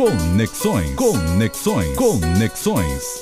Conexões. Conexões. Conexões.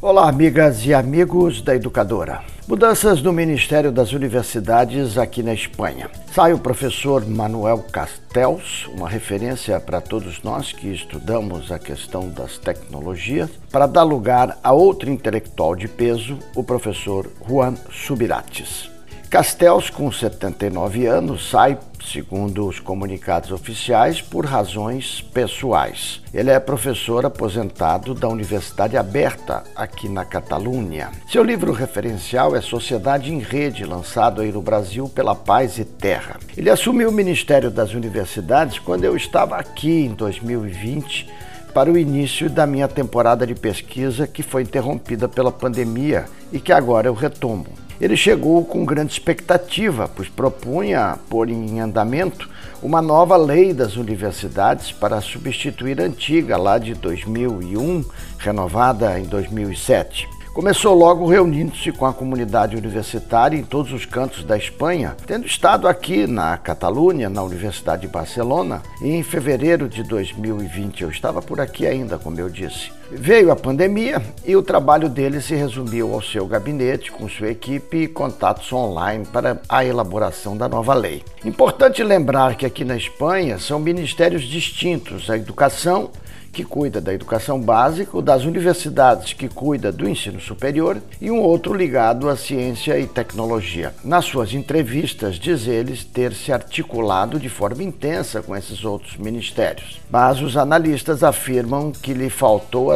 Olá, amigas e amigos da Educadora. Mudanças no Ministério das Universidades aqui na Espanha. Sai o professor Manuel Castells, uma referência para todos nós que estudamos a questão das tecnologias, para dar lugar a outro intelectual de peso, o professor Juan Subirates. Castells, com 79 anos, sai, segundo os comunicados oficiais, por razões pessoais. Ele é professor aposentado da Universidade Aberta, aqui na Catalunha. Seu livro referencial é Sociedade em Rede, lançado aí no Brasil pela Paz e Terra. Ele assumiu o Ministério das Universidades quando eu estava aqui em 2020 para o início da minha temporada de pesquisa, que foi interrompida pela pandemia e que agora eu retomo. Ele chegou com grande expectativa, pois propunha pôr em andamento uma nova lei das universidades para substituir a antiga, lá de 2001, renovada em 2007. Começou logo reunindo-se com a comunidade universitária em todos os cantos da Espanha, tendo estado aqui na Catalunha, na Universidade de Barcelona, e em fevereiro de 2020. Eu estava por aqui ainda, como eu disse. Veio a pandemia e o trabalho dele se resumiu ao seu gabinete, com sua equipe e contatos online para a elaboração da nova lei. Importante lembrar que aqui na Espanha são ministérios distintos: a educação que cuida da educação básica, o das universidades, que cuida do ensino superior, e um outro ligado à ciência e tecnologia. Nas suas entrevistas, diz eles ter se articulado de forma intensa com esses outros ministérios. Mas os analistas afirmam que lhe faltou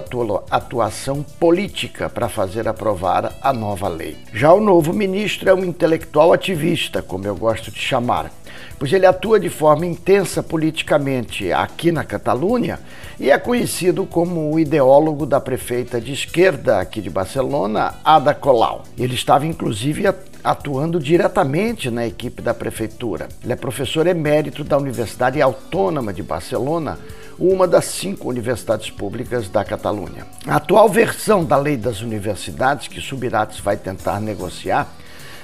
atuação política para fazer aprovar a nova lei. Já o novo ministro é um intelectual ativista, como eu gosto de chamar, pois ele atua de forma intensa politicamente aqui na Catalunha e é conhecido como o ideólogo da prefeita de esquerda aqui de Barcelona, Ada Colau. Ele estava inclusive atuando diretamente na equipe da prefeitura. Ele é professor emérito da Universidade Autônoma de Barcelona, uma das cinco universidades públicas da Catalunha. A atual versão da lei das universidades, que Subirates vai tentar negociar,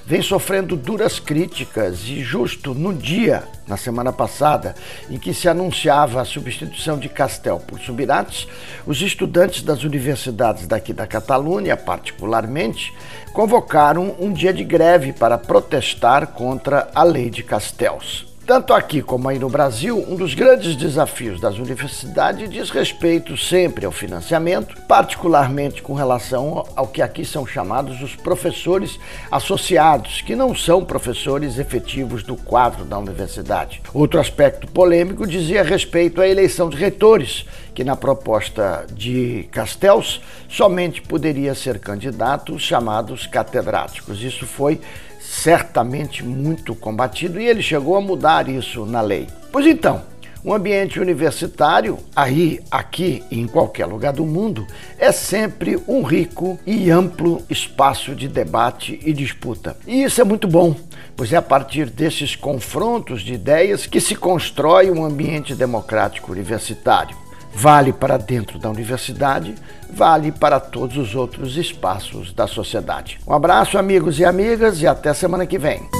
vem sofrendo duras críticas e justo no dia, na semana passada, em que se anunciava a substituição de Castel por Subirates, os estudantes das universidades daqui da Catalunha, particularmente, convocaram um dia de greve para protestar contra a lei de Castells. Tanto aqui como aí no Brasil, um dos grandes desafios das universidades diz respeito sempre ao financiamento, particularmente com relação ao que aqui são chamados os professores associados, que não são professores efetivos do quadro da universidade. Outro aspecto polêmico dizia respeito à eleição de reitores, que na proposta de Castells somente poderia ser candidatos chamados catedráticos. Isso foi certamente muito combatido e ele chegou a mudar isso na lei. Pois então, o ambiente universitário, aí, aqui e em qualquer lugar do mundo, é sempre um rico e amplo espaço de debate e disputa. E isso é muito bom, pois é a partir desses confrontos de ideias que se constrói um ambiente democrático universitário. Vale para dentro da universidade, vale para todos os outros espaços da sociedade. Um abraço, amigos e amigas, e até semana que vem.